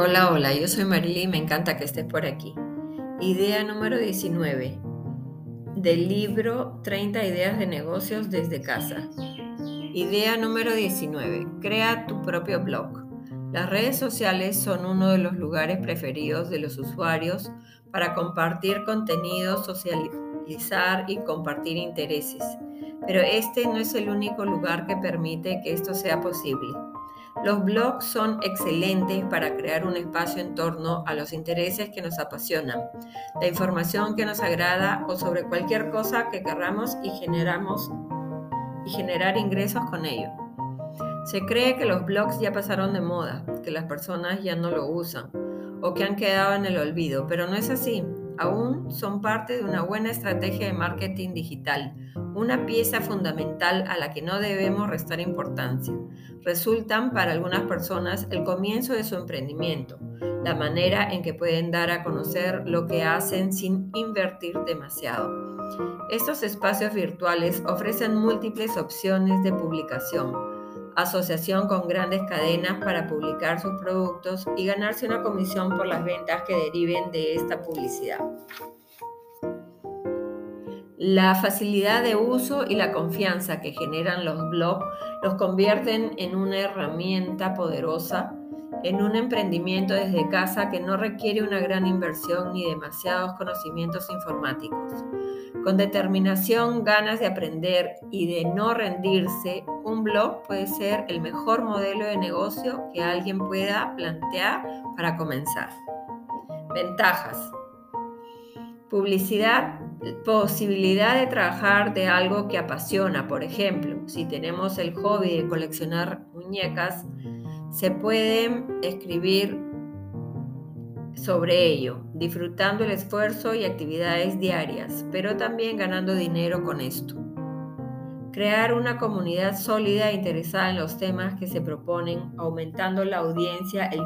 Hola, hola, yo soy Marily y me encanta que estés por aquí. Idea número 19 del libro 30 ideas de negocios desde casa. Idea número 19. Crea tu propio blog. Las redes sociales son uno de los lugares preferidos de los usuarios para compartir contenido, socializar y compartir intereses. Pero este no es el único lugar que permite que esto sea posible. Los blogs son excelentes para crear un espacio en torno a los intereses que nos apasionan, la información que nos agrada o sobre cualquier cosa que querramos y generamos y generar ingresos con ello. Se cree que los blogs ya pasaron de moda, que las personas ya no lo usan o que han quedado en el olvido, pero no es así. Aún son parte de una buena estrategia de marketing digital, una pieza fundamental a la que no debemos restar importancia. Resultan para algunas personas el comienzo de su emprendimiento, la manera en que pueden dar a conocer lo que hacen sin invertir demasiado. Estos espacios virtuales ofrecen múltiples opciones de publicación, asociación con grandes cadenas para publicar sus productos y ganarse una comisión por las ventas que deriven de esta publicidad. La facilidad de uso y la confianza que generan los blogs los convierten en una herramienta poderosa, en un emprendimiento desde casa que no requiere una gran inversión ni demasiados conocimientos informáticos. Con determinación, ganas de aprender y de no rendirse, un blog puede ser el mejor modelo de negocio que alguien pueda plantear para comenzar. Ventajas. Publicidad posibilidad de trabajar de algo que apasiona, por ejemplo, si tenemos el hobby de coleccionar muñecas, se puede escribir sobre ello, disfrutando el esfuerzo y actividades diarias, pero también ganando dinero con esto. Crear una comunidad sólida e interesada en los temas que se proponen, aumentando la audiencia, el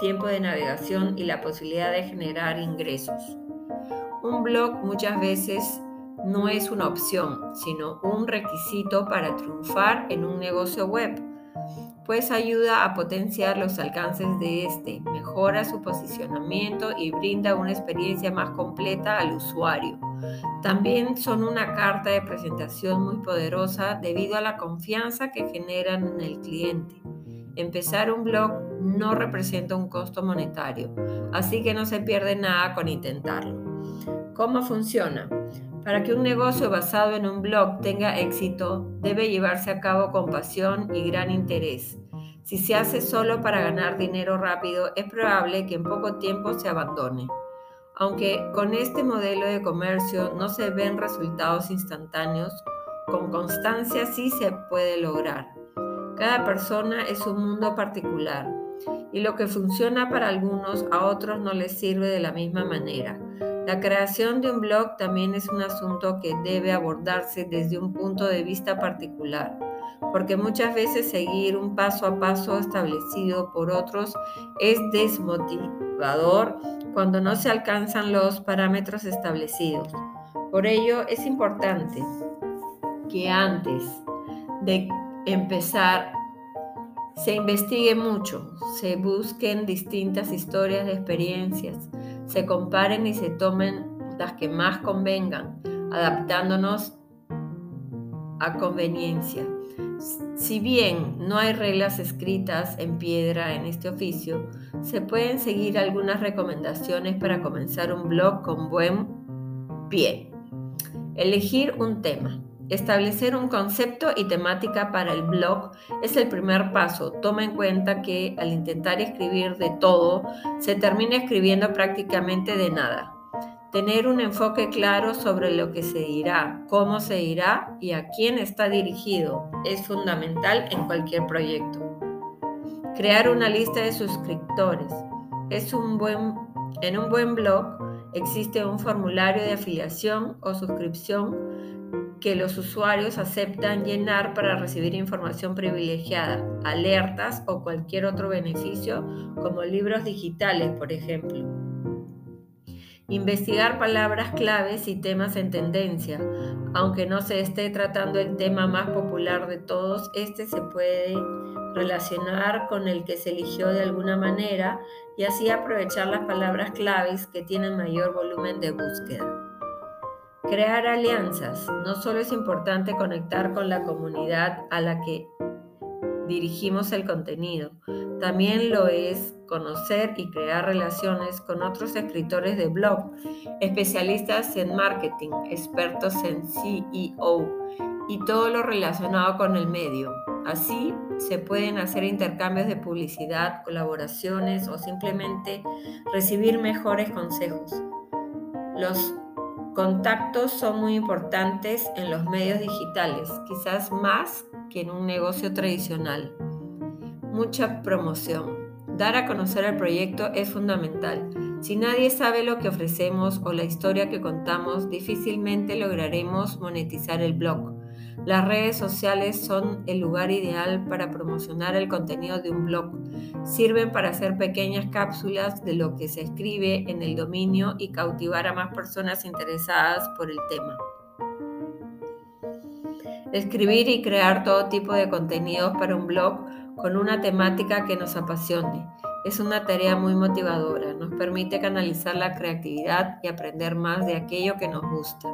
tiempo de navegación y la posibilidad de generar ingresos. Un blog muchas veces no es una opción, sino un requisito para triunfar en un negocio web, pues ayuda a potenciar los alcances de este, mejora su posicionamiento y brinda una experiencia más completa al usuario. También son una carta de presentación muy poderosa debido a la confianza que generan en el cliente. Empezar un blog no representa un costo monetario, así que no se pierde nada con intentarlo. ¿Cómo funciona? Para que un negocio basado en un blog tenga éxito, debe llevarse a cabo con pasión y gran interés. Si se hace solo para ganar dinero rápido, es probable que en poco tiempo se abandone. Aunque con este modelo de comercio no se ven resultados instantáneos, con constancia sí se puede lograr. Cada persona es un mundo particular y lo que funciona para algunos a otros no les sirve de la misma manera. La creación de un blog también es un asunto que debe abordarse desde un punto de vista particular, porque muchas veces seguir un paso a paso establecido por otros es desmotivador cuando no se alcanzan los parámetros establecidos. Por ello es importante que antes de empezar se investigue mucho, se busquen distintas historias de experiencias, se comparen y se tomen las que más convengan, adaptándonos a conveniencia. Si bien no hay reglas escritas en piedra en este oficio, se pueden seguir algunas recomendaciones para comenzar un blog con buen pie. Elegir un tema. Establecer un concepto y temática para el blog es el primer paso. Toma en cuenta que al intentar escribir de todo, se termina escribiendo prácticamente de nada. Tener un enfoque claro sobre lo que se dirá, cómo se dirá y a quién está dirigido es fundamental en cualquier proyecto. Crear una lista de suscriptores. Es un buen, en un buen blog existe un formulario de afiliación o suscripción que los usuarios aceptan llenar para recibir información privilegiada, alertas o cualquier otro beneficio como libros digitales, por ejemplo. Investigar palabras claves y temas en tendencia. Aunque no se esté tratando el tema más popular de todos, este se puede relacionar con el que se eligió de alguna manera y así aprovechar las palabras claves que tienen mayor volumen de búsqueda. Crear alianzas. No solo es importante conectar con la comunidad a la que dirigimos el contenido, también lo es conocer y crear relaciones con otros escritores de blog, especialistas en marketing, expertos en CEO y todo lo relacionado con el medio. Así se pueden hacer intercambios de publicidad, colaboraciones o simplemente recibir mejores consejos. Los contactos son muy importantes en los medios digitales, quizás más que en un negocio tradicional. Mucha promoción. Dar a conocer el proyecto es fundamental. Si nadie sabe lo que ofrecemos o la historia que contamos, difícilmente lograremos monetizar el blog. Las redes sociales son el lugar ideal para promocionar el contenido de un blog. Sirven para hacer pequeñas cápsulas de lo que se escribe en el dominio y cautivar a más personas interesadas por el tema. Escribir y crear todo tipo de contenidos para un blog con una temática que nos apasione. Es una tarea muy motivadora, nos permite canalizar la creatividad y aprender más de aquello que nos gusta.